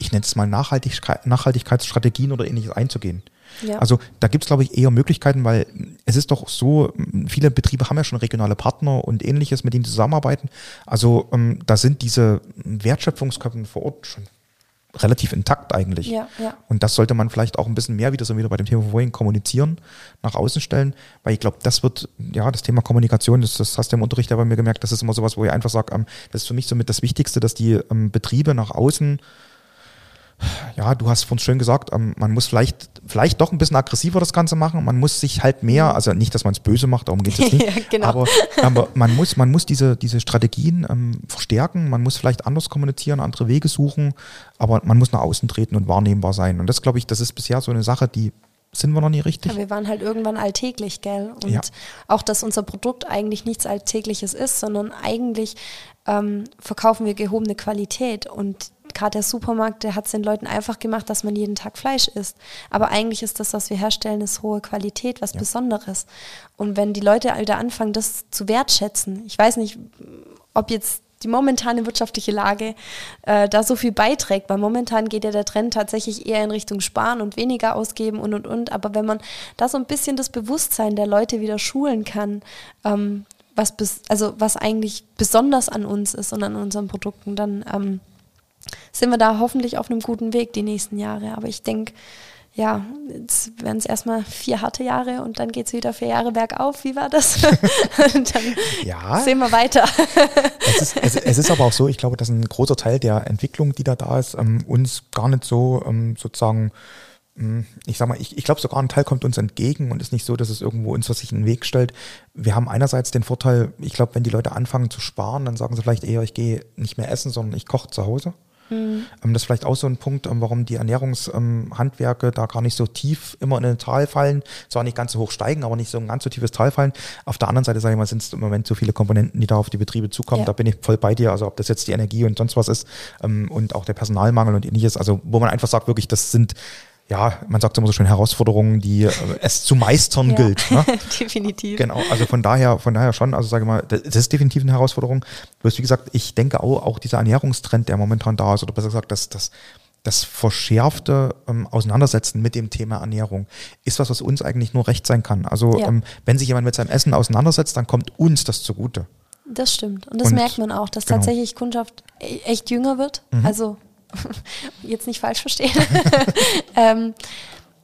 ich nenne es mal Nachhaltigkeit, Nachhaltigkeitsstrategien oder ähnliches einzugehen. Ja. Also da gibt es, glaube ich, eher Möglichkeiten, weil es ist doch so, viele Betriebe haben ja schon regionale Partner und ähnliches, mit denen zusammenarbeiten. Also ähm, da sind diese Wertschöpfungsketten vor Ort schon relativ intakt eigentlich. Ja, ja. Und das sollte man vielleicht auch ein bisschen mehr wieder so wieder bei dem Thema vorhin kommunizieren, nach außen stellen, weil ich glaube, das wird, ja, das Thema Kommunikation, das, das hast du im Unterricht ja bei mir gemerkt, das ist immer sowas, wo ich einfach sage, ähm, das ist für mich somit das Wichtigste, dass die ähm, Betriebe nach außen ja, du hast von schön gesagt, ähm, man muss vielleicht, vielleicht doch ein bisschen aggressiver das Ganze machen. Man muss sich halt mehr, mhm. also nicht, dass man es böse macht, darum geht es (laughs) nicht. ja, genau. aber, aber man muss, man muss diese, diese Strategien ähm, verstärken, man muss vielleicht anders kommunizieren, andere Wege suchen, aber man muss nach außen treten und wahrnehmbar sein. Und das, glaube ich, das ist bisher so eine Sache, die sind wir noch nie richtig. Ja, wir waren halt irgendwann alltäglich, gell? Und ja. auch, dass unser Produkt eigentlich nichts Alltägliches ist, sondern eigentlich ähm, verkaufen wir gehobene Qualität und gerade der Supermarkt, der hat es den Leuten einfach gemacht, dass man jeden Tag Fleisch isst. Aber eigentlich ist das, was wir herstellen, ist hohe Qualität, was ja. Besonderes. Und wenn die Leute wieder anfangen, das zu wertschätzen, ich weiß nicht, ob jetzt die momentane wirtschaftliche Lage äh, da so viel beiträgt, weil momentan geht ja der Trend tatsächlich eher in Richtung Sparen und weniger ausgeben und und und. Aber wenn man da so ein bisschen das Bewusstsein der Leute wieder schulen kann, ähm, was bis, also was eigentlich besonders an uns ist und an unseren Produkten, dann ähm, sind wir da hoffentlich auf einem guten Weg die nächsten Jahre. Aber ich denke, ja, jetzt werden es erstmal vier harte Jahre und dann geht es wieder vier Jahre bergauf. Wie war das? (laughs) (laughs) dann ja. sehen wir weiter. (laughs) es, ist, es, es, ist aber auch so, ich glaube, dass ein großer Teil der Entwicklung, die da da ist, ähm, uns gar nicht so ähm, sozusagen hm, ich sag mal, ich, ich glaube sogar ein Teil kommt uns entgegen und ist nicht so, dass es irgendwo uns was sich in den Weg stellt. Wir haben einerseits den Vorteil, ich glaube, wenn die Leute anfangen zu sparen, dann sagen sie vielleicht eher, ich gehe nicht mehr essen, sondern ich koche zu Hause. Mhm. Das ist vielleicht auch so ein Punkt, ähm, warum die Ernährungshandwerke ähm, da gar nicht so tief immer in ein Tal fallen, zwar nicht ganz so hoch steigen, aber nicht so ein ganz so tiefes Tal fallen. Auf der anderen Seite, sage ich mal, sind es im Moment so viele Komponenten, die da auf die Betriebe zukommen. Ja. Da bin ich voll bei dir. Also ob das jetzt die Energie und sonst was ist ähm, und auch der Personalmangel und ähnliches. Also wo man einfach sagt, wirklich, das sind ja, man sagt immer so schön Herausforderungen, die äh, es zu meistern ja, gilt. Ne? (laughs) definitiv. Genau, also von daher, von daher schon, also sage ich mal, das ist definitiv eine Herausforderung. Bloß wie gesagt, ich denke auch, auch dieser Ernährungstrend, der momentan da ist, oder besser gesagt, das, das, das verschärfte ähm, Auseinandersetzen mit dem Thema Ernährung ist was, was uns eigentlich nur recht sein kann. Also ja. ähm, wenn sich jemand mit seinem Essen auseinandersetzt, dann kommt uns das zugute. Das stimmt. Und das Und, merkt man auch, dass genau. tatsächlich Kundschaft e-, echt jünger wird. Mhm. Also (laughs) jetzt nicht falsch verstehen. (laughs) ähm,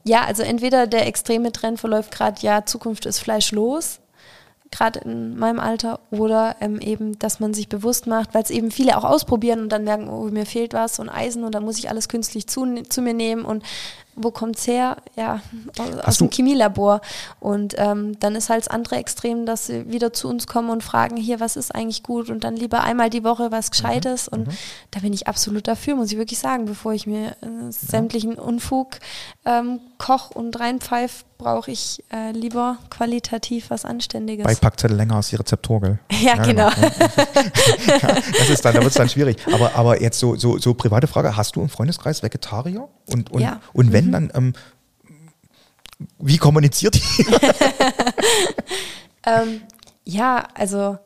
ja, also entweder der extreme Trend verläuft gerade, ja, Zukunft ist fleischlos, gerade in meinem Alter, oder ähm, eben, dass man sich bewusst macht, weil es eben viele auch ausprobieren und dann merken, oh, mir fehlt was und Eisen und dann muss ich alles künstlich zu, zu mir nehmen und wo kommt es her? Ja, aus dem Chemielabor. Und ähm, dann ist halt das andere Extrem, dass sie wieder zu uns kommen und fragen, hier, was ist eigentlich gut? Und dann lieber einmal die Woche was Gescheites. Mhm. Und mhm. da bin ich absolut dafür, muss ich wirklich sagen, bevor ich mir äh, sämtlichen Unfug ähm, koch und reinpfeife, brauche ich äh, lieber qualitativ was Anständiges. Bei Packzettel länger als die Rezeptur, gell? (laughs) Ja, ja genau. genau. (laughs) das ist dann, da wird es dann schwierig. Aber, aber jetzt so, so, so private Frage, hast du im Freundeskreis Vegetarier? Und, und, ja. und wenn, mhm. dann ähm, wie kommuniziert ihr? (laughs) ähm, ja, also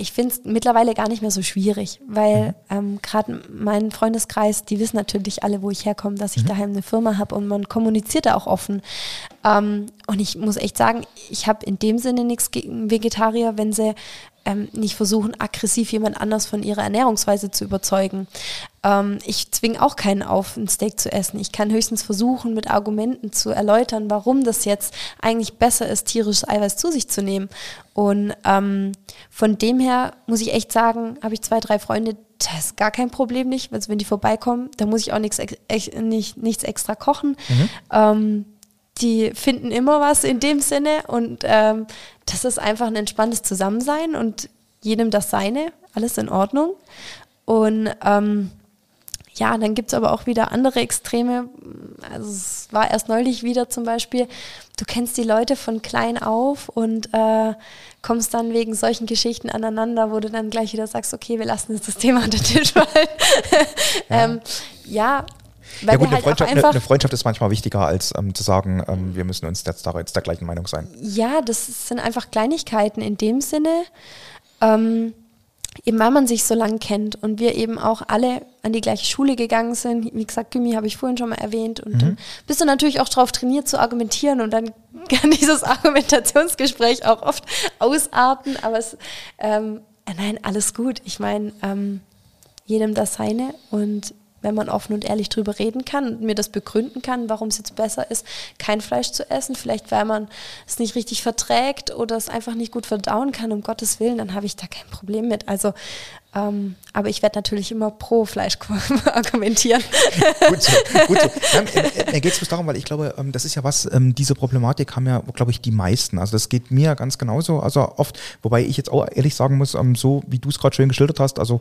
ich finde es mittlerweile gar nicht mehr so schwierig, weil mhm. ähm, gerade mein Freundeskreis, die wissen natürlich alle, wo ich herkomme, dass ich mhm. daheim eine Firma habe und man kommuniziert da auch offen. Ähm, und ich muss echt sagen, ich habe in dem Sinne nichts gegen Vegetarier, wenn sie ähm, nicht versuchen, aggressiv jemand anders von ihrer Ernährungsweise zu überzeugen. Ähm, ich zwinge auch keinen auf, ein Steak zu essen. Ich kann höchstens versuchen, mit Argumenten zu erläutern, warum das jetzt eigentlich besser ist, tierisches Eiweiß zu sich zu nehmen. Und ähm, von dem her muss ich echt sagen, habe ich zwei, drei Freunde, das ist gar kein Problem nicht. Also wenn die vorbeikommen, da muss ich auch nichts, nicht, nichts extra kochen. Mhm. Ähm, die finden immer was in dem Sinne und ähm, das ist einfach ein entspanntes Zusammensein und jedem das seine, alles in Ordnung. Und ähm, ja, dann gibt es aber auch wieder andere Extreme. Also es war erst neulich wieder zum Beispiel, du kennst die Leute von klein auf und äh, kommst dann wegen solchen Geschichten aneinander, wo du dann gleich wieder sagst, okay, wir lassen jetzt das Thema unter den Tisch fallen. ja. ähm, ja, weil ja gut, eine, halt Freundschaft, eine, eine, Freundschaft, ist manchmal wichtiger, als ähm, zu sagen, ähm, wir müssen uns jetzt, da, jetzt der gleichen Meinung sein. Ja, das sind einfach Kleinigkeiten in dem Sinne. Ähm, eben weil man sich so lange kennt und wir eben auch alle an die gleiche Schule gegangen sind. Wie gesagt, Gymi habe ich vorhin schon mal erwähnt. Und mhm. dann bist du natürlich auch darauf trainiert zu argumentieren und dann (laughs) kann dieses Argumentationsgespräch auch oft ausarten. Aber es, ähm, nein, alles gut. Ich meine, ähm, jedem das seine und wenn man offen und ehrlich drüber reden kann und mir das begründen kann, warum es jetzt besser ist, kein Fleisch zu essen, vielleicht weil man es nicht richtig verträgt oder es einfach nicht gut verdauen kann, um Gottes Willen, dann habe ich da kein Problem mit. Also, ähm, aber ich werde natürlich immer pro Fleisch (laughs) argumentieren. gut so, gut so. Ja, mir geht es bloß darum, weil ich glaube, ähm, das ist ja was, ähm, diese Problematik haben ja, glaube ich, die meisten. Also das geht mir ganz genauso. Also oft, wobei ich jetzt auch ehrlich sagen muss, ähm, so wie du es gerade schön geschildert hast, also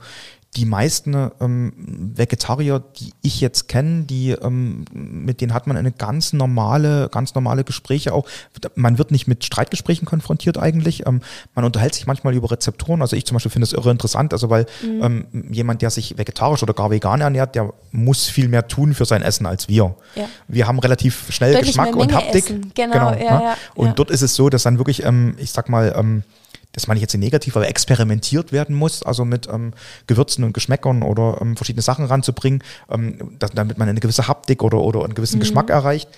die meisten ähm, Vegetarier, die ich jetzt kenne, die ähm, mit denen hat man eine ganz normale, ganz normale Gespräche auch. Man wird nicht mit Streitgesprächen konfrontiert eigentlich. Man unterhält sich manchmal über Rezeptoren. Also ich zum Beispiel finde es irre interessant, also weil weil ähm, jemand, der sich vegetarisch oder gar vegan ernährt, der muss viel mehr tun für sein Essen als wir. Ja. Wir haben relativ schnell Deutlich Geschmack und Haptik. essen. Genau, ja, ne? ja, Und dort ist es so, dass dann wirklich, ähm, ich sag mal, ähm, das meine ich jetzt nicht negativ, aber experimentiert werden muss, also mit ähm, Gewürzen und Geschmäckern oder ähm, verschiedene Sachen ranzubringen, ähm, dass, damit man eine gewisse Haptik oder, oder einen Mhm. gewissen Geschmack erreicht.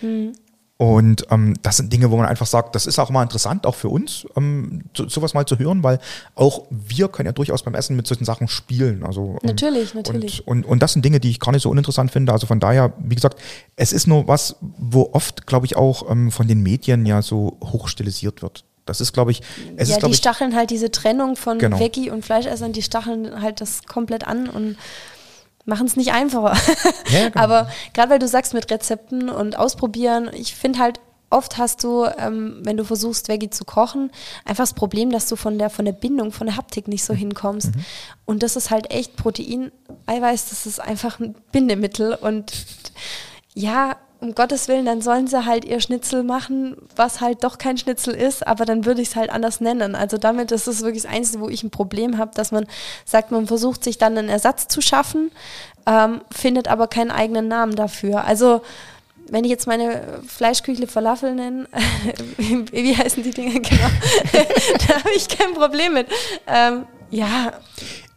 Und ähm, das sind Dinge, wo man einfach sagt, das ist auch mal interessant, auch für uns, ähm, so, sowas mal zu hören, weil auch wir können ja durchaus beim Essen mit solchen Sachen spielen. Also, ähm, Natürlich, natürlich. Und, und, und das sind Dinge, die ich gar nicht so uninteressant finde. Also von daher, wie gesagt, es ist nur was, wo oft, glaube ich, auch ähm, von den Medien ja so hochstilisiert wird. Das ist, glaube ich, es ja, ist, glaube die ich, stacheln halt diese Trennung von Genau. Veggie und Fleischessern, die stacheln halt das komplett an und machen es nicht einfacher. Ja, (laughs) genau. Aber gerade weil du sagst mit Rezepten und ausprobieren, ich finde halt, oft hast du, ähm, wenn du versuchst, Veggie zu kochen, einfach das Problem, dass du von der, von der Bindung, von der Haptik nicht Mhm. so hinkommst. Und das ist halt echt Protein, Eiweiß, das ist einfach ein Bindemittel und ja, um Gottes Willen, dann sollen sie halt ihr Schnitzel machen, was halt doch kein Schnitzel ist, aber dann würde ich es halt anders nennen. Also damit ist es wirklich das Einzige, wo ich ein Problem habe, dass man sagt, man versucht sich dann einen Ersatz zu schaffen, ähm, findet aber keinen eigenen Namen dafür. Also wenn ich jetzt meine Fleischküchle Falafel nenne, (laughs) wie heißen die Dinger genau, (laughs) da habe ich kein Problem mit. Ähm, ja,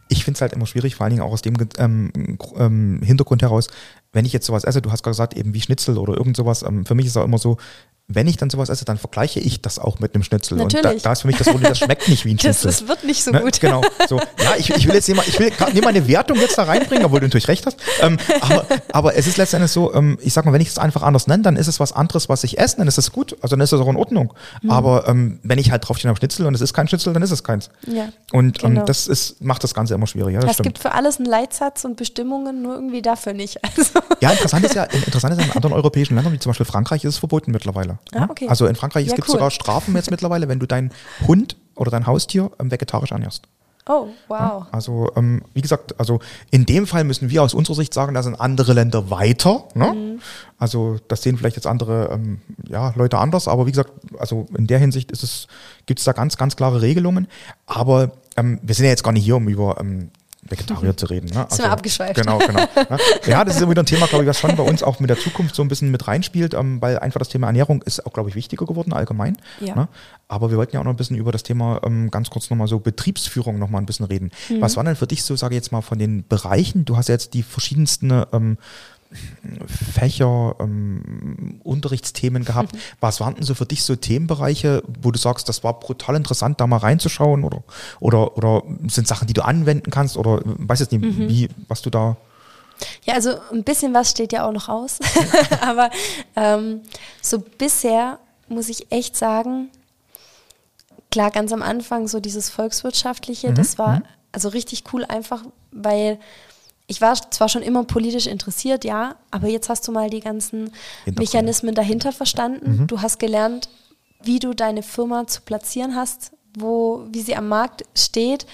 ich finde es halt immer schwierig, vor allen Dingen auch aus dem ähm, ähm, Hintergrund heraus, wenn ich jetzt sowas esse, du hast gerade gesagt, eben wie Schnitzel oder irgend sowas, ähm, für mich ist auch immer so, wenn ich dann sowas esse, dann vergleiche ich das auch mit einem Schnitzel. Und da, Natürlich. da ist für mich das Problem, das schmeckt nicht wie ein (laughs) das, Schnitzel. das wird nicht so Ne? gut. Genau. So. Ja, ich, ich will jetzt nicht mal, ich will nicht mal eine Wertung jetzt da reinbringen, obwohl du natürlich recht hast. Ähm, aber, aber es ist letztendlich so, ähm, ich sag mal, wenn ich es einfach anders nenne, dann ist es was anderes, was ich esse, dann ist es gut. Also dann ist es auch in Ordnung. Mhm. Aber ähm, wenn ich halt draufstehe auf Schnitzel und es ist kein Schnitzel, dann ist es keins. Ja, Und genau. ähm, das ist, macht das Ganze immer schwieriger. Das Es stimmt. gibt für alles einen Leitsatz und Bestimmungen, nur irgendwie dafür nicht. (laughs) Also, Ja, interessant ist ja, interessant ist ja in anderen europäischen Ländern, wie zum Beispiel Frankreich, ist es verboten mittlerweile. Ah, okay. Also in Frankreich Ja, gibt es cool. sogar Strafen jetzt mittlerweile, wenn du deinen Hund oder dein Haustier ähm, vegetarisch ernährst. oh, wow. Also, ähm, wie gesagt, also in dem Fall müssen wir aus unserer Sicht sagen, da sind andere Länder weiter. Ne? Mhm. Also, das sehen vielleicht jetzt andere ähm, ja, Leute anders, aber wie gesagt, also in der Hinsicht ist es, gibt es da ganz, ganz klare Regelungen. Aber ähm, wir sind ja jetzt gar nicht hier, um über ähm, Vegetarier zu reden. Ne? Sind wir abgeschweift. Genau, genau. ne? (laughs) Ja, das ist ja wieder ein Thema, glaube ich, was schon bei uns auch mit der Zukunft so ein bisschen mit reinspielt, ähm, weil einfach das Thema Ernährung ist auch, glaube ich, wichtiger geworden allgemein. Ja. Ne? Aber wir wollten ja auch noch ein bisschen über das Thema ähm, ganz kurz nochmal so Betriebsführung nochmal ein bisschen reden. Mhm. Was waren denn für dich so, sage ich jetzt mal, von den Bereichen? Du hast ja jetzt die verschiedensten ähm, Fächer, ähm, Unterrichtsthemen gehabt. Mhm. Was waren denn so für dich so Themenbereiche, wo du sagst, das war brutal interessant, da mal reinzuschauen oder, oder, oder sind Sachen, die du anwenden kannst oder weiß jetzt nicht, Mhm. wie, was du da. Ja, also ein bisschen was steht ja auch noch aus. (laughs) Aber ähm, so bisher muss ich echt sagen, klar, ganz am Anfang so dieses Volkswirtschaftliche, Mhm, das war also richtig cool einfach, weil ich war zwar schon immer politisch interessiert, ja, aber jetzt hast du mal die ganzen. Mechanismen dahinter verstanden. Mhm. Du hast gelernt, wie du deine Firma zu platzieren hast, wo, wie sie am Markt steht,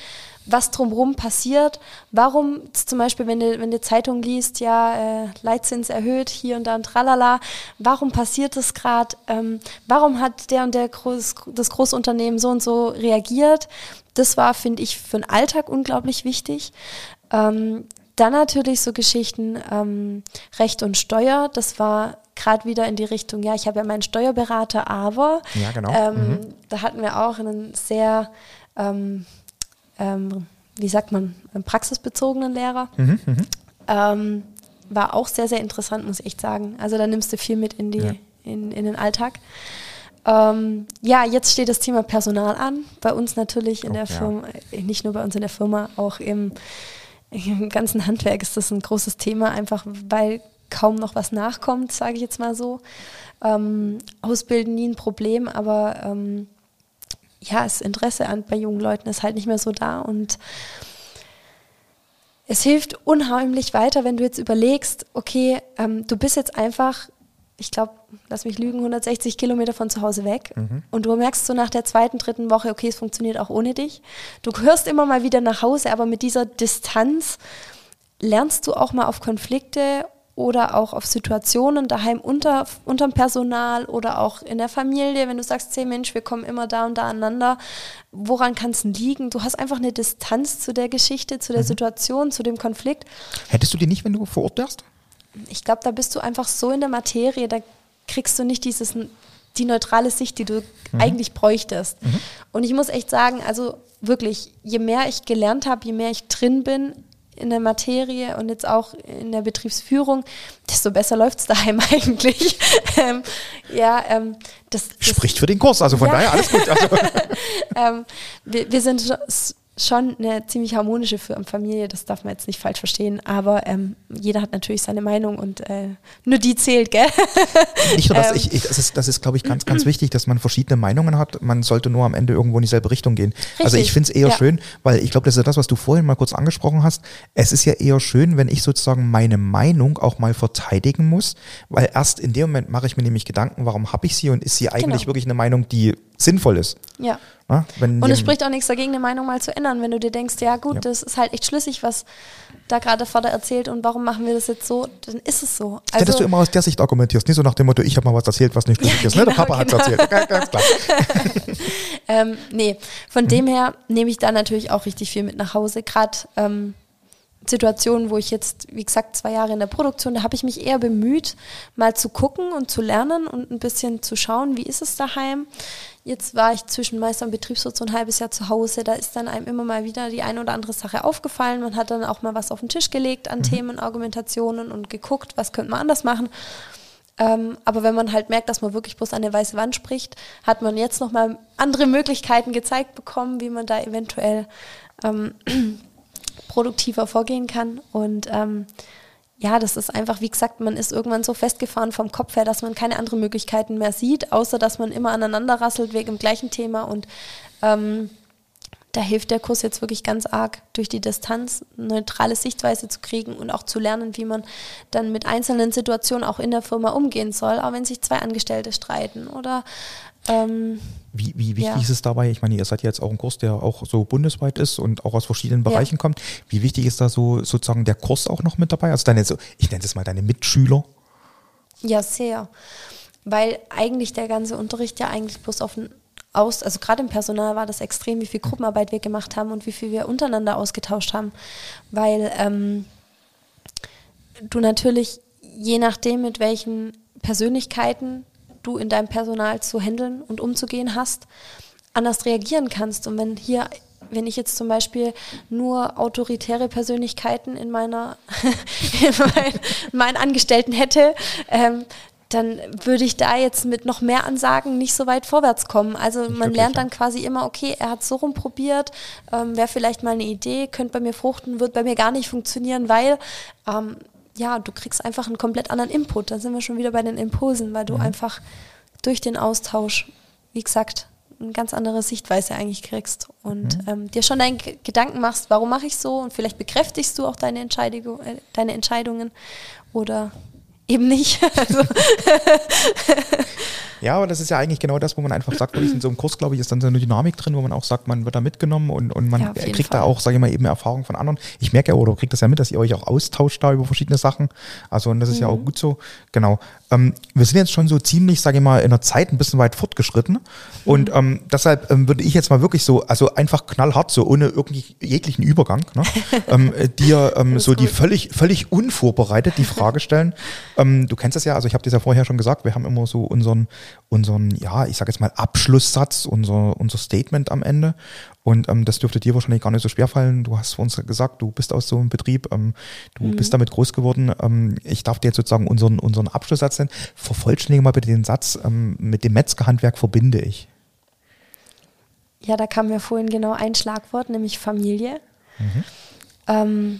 was drumherum passiert, warum zum Beispiel, wenn du, wenn du Zeitung liest, ja, äh, Leitzins erhöht, hier und da und tralala, warum passiert das gerade, ähm, warum hat der und der Groß, das Großunternehmen so und so reagiert, das war, finde ich, für den Alltag unglaublich wichtig. Ähm, dann natürlich so Geschichten ähm, Recht und Steuer, das war gerade wieder in die Richtung, ja, ich habe ja meinen Steuerberater, aber Ja, genau. ähm, da hatten wir auch einen sehr, ähm, ähm, wie sagt man, praxisbezogenen Lehrer. Ähm, war auch sehr, sehr interessant, muss ich echt sagen. Also da nimmst du viel mit in, die, Ja. in, in den Alltag. Ähm, ja, jetzt steht das Thema Personal an. Bei uns natürlich in Oh, der. Firma, äh, nicht nur bei uns in der Firma, auch im, im ganzen Handwerk ist das ein großes Thema, einfach weil kaum noch was nachkommt, sage ich jetzt mal so. Ähm, Ausbilden nie ein Problem, aber ähm, ja, das Interesse an, bei jungen Leuten ist halt nicht mehr so da und es hilft unheimlich weiter, wenn du jetzt überlegst, okay, ähm, du bist jetzt einfach, ich glaube, lass mich lügen, 160 Kilometer von zu Hause weg und du merkst so nach der zweiten, dritten Woche, okay, es funktioniert auch ohne dich. Du hörst immer mal wieder nach Hause, aber mit dieser Distanz lernst du auch mal auf Konflikte oder auch auf Situationen daheim unter unterm Personal oder auch in der Familie, wenn du sagst, hey Mensch, wir kommen immer da und da aneinander, woran kann es liegen? Du hast einfach eine Distanz zu der Geschichte, zu der mhm. Situation, zu dem Konflikt. Hättest du die nicht, wenn du vor Ort wärst? Ich glaube, da bist du einfach so in der Materie, da kriegst du nicht dieses die neutrale Sicht, die du mhm. eigentlich bräuchtest. Mhm. Und ich muss echt sagen, also wirklich, je mehr ich gelernt habe, je mehr ich drin bin in der Materie und jetzt auch in der Betriebsführung, desto besser läuft es daheim (laughs) eigentlich. ähm, ja, ähm, das, das, Spricht für den Kurs, also von ja. daher alles gut. Also. (laughs) ähm, wir, wir, sind schon eine ziemlich harmonische Familie, das darf man jetzt nicht falsch verstehen, aber ähm, jeder hat natürlich seine Meinung und äh, nur die zählt, gell? Nicht nur das, ähm. (laughs) ich, ich, das ist, das ist glaube ich, ganz, ganz (clears throat) wichtig, dass man verschiedene Meinungen hat. Man sollte nur am Ende irgendwo in dieselbe Richtung gehen. Richtig. Also ich finde es eher ja. schön, weil ich glaube, das ist ja das, was du vorhin mal kurz angesprochen hast. Es ist ja eher schön, wenn ich sozusagen meine Meinung auch mal verteidigen muss, weil erst in dem Moment mache ich mir nämlich Gedanken, warum habe ich sie und ist sie eigentlich genau. wirklich eine Meinung, die sinnvoll ist. Ja. ja und es spricht auch nichts dagegen, eine Meinung mal zu ändern, wenn du dir denkst, ja gut, ja. das ist halt echt schlüssig, was da gerade Vater erzählt und warum machen wir das jetzt so, dann ist es so. Also, dass du immer aus der Sicht argumentierst, nicht so nach dem Motto, ich habe mal was erzählt, was nicht schlüssig ja, ist. Genau, ne? Der genau, Papa genau. hat es erzählt. Ganz klar. (laughs) ähm, nee, von mhm. dem her nehme ich da natürlich auch richtig viel mit nach Hause. Gerade ähm, Situationen, wo ich jetzt, wie gesagt, zwei Jahre in der Produktion, da habe ich mich eher bemüht, mal zu gucken und zu lernen und ein bisschen zu schauen, wie ist es daheim. Jetzt war ich zwischen Meister und Betriebswirt so ein halbes Jahr zu Hause. Da ist dann einem immer mal wieder die eine oder andere Sache aufgefallen. Man hat dann auch mal was auf den Tisch gelegt an mhm. Themen, Argumentationen und geguckt, was könnte man anders machen. Ähm, aber wenn man halt merkt, dass man wirklich bloß an eine weiße Wand spricht, hat man jetzt nochmal andere Möglichkeiten gezeigt bekommen, wie man da eventuell ähm, (clears throat) produktiver vorgehen kann. Und ähm, ja, das ist einfach, wie gesagt, man ist irgendwann so festgefahren vom Kopf her, dass man keine anderen Möglichkeiten mehr sieht, außer dass man immer aneinander rasselt wegen dem gleichen Thema. Und ähm, da hilft der Kurs jetzt wirklich ganz arg, durch die Distanz neutrale Sichtweise zu kriegen und auch zu lernen, wie man dann mit einzelnen Situationen auch in der Firma umgehen soll, auch wenn sich zwei Angestellte streiten oder ähm, wie, wie wichtig ja. ist es dabei? Ich meine, ihr seid jetzt auch ein Kurs, der auch so bundesweit ist und auch aus verschiedenen Bereichen ja. kommt. Wie wichtig ist da so sozusagen der Kurs auch noch mit dabei? Also deine, so, ich nenne es mal deine Mitschüler? Ja, sehr. Weil eigentlich der ganze Unterricht ja eigentlich bloß auf ein aus, also gerade im Personal war das extrem, wie viel Gruppenarbeit wir gemacht haben und wie viel wir untereinander ausgetauscht haben. Weil ähm, du natürlich, je nachdem, mit welchen Persönlichkeiten du in deinem Personal zu handeln und umzugehen hast, anders reagieren kannst. Und wenn hier, wenn ich jetzt zum Beispiel nur autoritäre Persönlichkeiten in meiner, (laughs) in mein, meinen Angestellten hätte, ähm, dann würde ich da jetzt mit noch mehr Ansagen nicht so weit vorwärts kommen. Also nicht man lernt dann quasi immer, okay, er hat so rumprobiert, ähm, wäre vielleicht mal eine Idee, könnte bei mir fruchten, wird bei mir gar nicht funktionieren, weil ähm, ja, du kriegst einfach einen komplett anderen Input. Da sind wir schon wieder bei den Impulsen, weil du mhm. einfach durch den Austausch, wie gesagt, eine ganz andere Sichtweise eigentlich kriegst und mhm. ähm, dir schon deinen Gedanken machst, warum mache ich so und vielleicht bekräftigst du auch deine, Entscheidung, äh, deine Entscheidungen oder eben nicht. (laughs) Also Ja, aber das ist ja eigentlich genau das, wo man einfach sagt, in so einem Kurs, glaube ich, ist dann so eine Dynamik drin, wo man auch sagt, man wird da mitgenommen und, und man ja, kriegt Fall. da auch, sage ich mal, eben Erfahrung von anderen. Ich merke ja, oder kriegt das ja mit, dass ihr euch auch austauscht da über verschiedene Sachen. Also, und das ist mhm. ja auch mhm. gut so. Genau. Ähm, wir sind jetzt schon so ziemlich, sage ich mal, in der Zeit ein bisschen weit fortgeschritten. Und mhm. ähm, deshalb ähm, würde ich jetzt mal wirklich so, also einfach knallhart, so ohne irgendwie jeglichen Übergang, ne, (laughs) ähm, äh, dir ähm, so gut. die völlig, völlig unvorbereitet die Frage stellen. (laughs) ähm, du kennst das ja, also ich habe dir ja vorher schon gesagt, wir haben immer so unseren unseren, ja, ich sage jetzt mal Abschlusssatz, unser, unser Statement am Ende. Und ähm, das dürfte dir wahrscheinlich gar nicht so schwer fallen. Du hast uns gesagt, du bist aus so einem Betrieb, ähm, du mhm. bist damit groß geworden. Ähm, ich darf dir jetzt sozusagen unseren, unseren Abschlusssatz nennen. Vervollständige mal bitte den Satz, ähm, mit dem Metzgerhandwerk verbinde ich. Ja, da kam mir vorhin genau ein Schlagwort, nämlich Familie. Mhm. Ähm,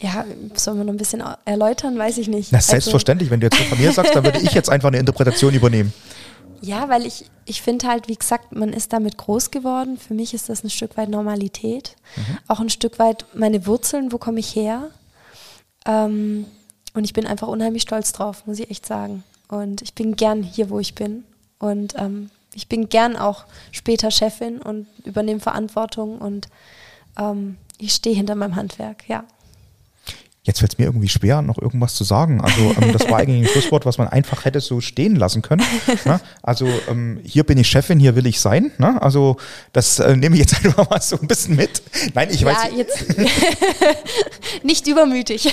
ja, sollen wir noch ein bisschen erläutern? Weiß ich nicht. Na, also selbstverständlich, also, wenn du jetzt von mir sagst, dann würde ich jetzt einfach eine Interpretation übernehmen. (laughs) Ja, weil ich, ich finde halt, wie gesagt, man ist damit groß geworden. Für mich ist das ein Stück weit Normalität. Mhm. Auch ein Stück weit meine Wurzeln, wo komme ich her? Ähm, und ich bin einfach unheimlich stolz drauf, muss ich echt sagen. Und ich bin gern hier, wo ich bin. Und ähm, ich bin gern auch später Chefin und übernehme Verantwortung und ähm, ich stehe hinter meinem Handwerk, ja. Jetzt fällt es mir irgendwie schwer, noch irgendwas zu sagen. Also ähm, das war eigentlich ein (laughs) Schlusswort, was man einfach hätte so stehen lassen können. Ne? Also ähm, hier bin ich Chefin, hier will ich sein. Ne? Also das äh, nehme ich jetzt (laughs) einfach mal so ein bisschen mit. Nein, ich ja, weiß. jetzt (laughs) nicht übermütig.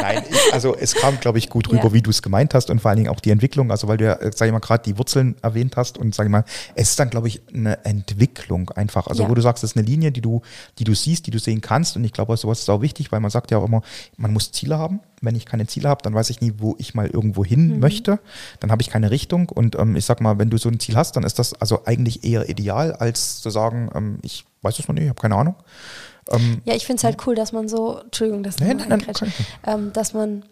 Nein, ich, also es kam, glaube ich, gut rüber, Ja. wie du es gemeint hast und vor allen Dingen auch die Entwicklung. Also weil du ja, äh, sag ich mal, gerade die Wurzeln erwähnt hast und sag ich mal, es ist dann, glaube ich, eine Entwicklung einfach. Also Ja. wo du sagst, das ist eine Linie, die du, die du siehst, die du sehen kannst. Und ich glaube, sowas ist auch wichtig, weil man sagt ja auch immer, man muss Ziele haben. Wenn ich keine Ziele habe, dann weiß ich nie, wo ich mal irgendwo hin Mhm. möchte. Dann habe ich keine Richtung. Und ähm, ich sag mal, wenn du so ein Ziel hast, dann ist das also eigentlich eher ideal, als zu sagen, ähm, ich weiß es noch nicht, ich habe keine Ahnung. Ähm, Ja, ich finde es halt cool, dass man so, Entschuldigung, dass, Nein, ich nein, nein, kann ähm, dass man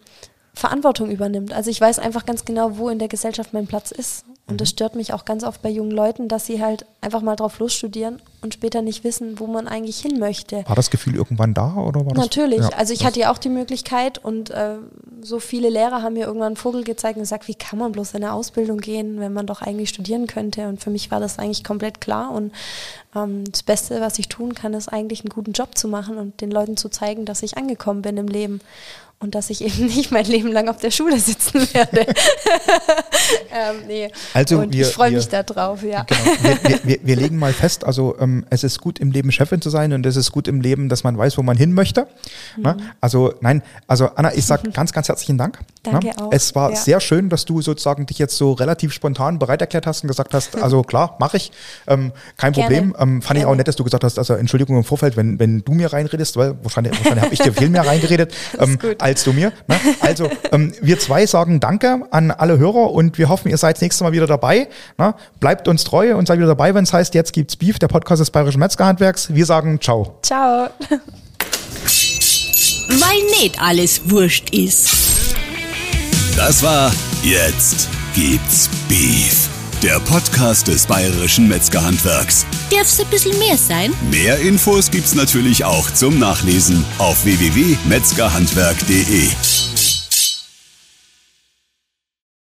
Verantwortung übernimmt. Also ich weiß einfach ganz genau, wo in der Gesellschaft mein Platz ist. Und Mhm. das stört mich auch ganz oft bei jungen Leuten, dass sie halt einfach mal drauf losstudieren und später nicht wissen, wo man eigentlich hin möchte. war das Gefühl irgendwann da oder war das? Natürlich. Ja, also ich hatte ja auch die Möglichkeit und äh, so viele Lehrer haben mir irgendwann einen Vogel gezeigt und gesagt, wie kann man bloß in eine Ausbildung gehen, wenn man doch eigentlich studieren könnte. Und für mich war das eigentlich komplett klar. Und ähm, das Beste, was ich tun kann, ist eigentlich einen guten Job zu machen und den Leuten zu zeigen, dass ich angekommen bin im Leben. Und dass ich eben (laughs) nicht mein Leben lang auf der Schule sitzen werde. (laughs) ähm, nee. Also und wir- ich freue mich da drauf, ja. Genau. Wir, wir, wir, (laughs) legen mal fest, also ähm, es ist gut im Leben Chefin zu sein und es ist gut im Leben, dass man weiß, wo man hin möchte. Ne? Mhm. Also nein, also Anna, ich sage ganz, ganz herzlichen Dank. Danke ne? auch, Es war ja. sehr schön, dass du sozusagen dich jetzt so relativ spontan bereit erklärt hast und gesagt hast, also klar, mache ich, ähm, kein Gerne. Problem. Ähm, fand ich auch Gerne. nett, dass du gesagt hast, also Entschuldigung im Vorfeld, wenn, wenn du mir reinredest, weil wahrscheinlich, wahrscheinlich habe ich dir viel mehr reingeredet ähm, gut. Als du mir. Ne? Also ähm, wir zwei sagen Danke an alle Hörer und wir hoffen, ihr seid das nächste Mal wieder dabei. Ne? Bleibt uns treu und seid wieder dabei, wenn es heißt, jetzt gibt's Beef, der Podcast des Bayerischen Metzgerhandwerks. Wir sagen Ciao. Ciao. Weil nicht alles wurscht ist. Das war Jetzt gibt's Beef. Der Podcast des Bayerischen Metzgerhandwerks. Darf's ein bisschen mehr sein? Mehr Infos gibt's natürlich auch zum Nachlesen auf www.metzgerhandwerk.de.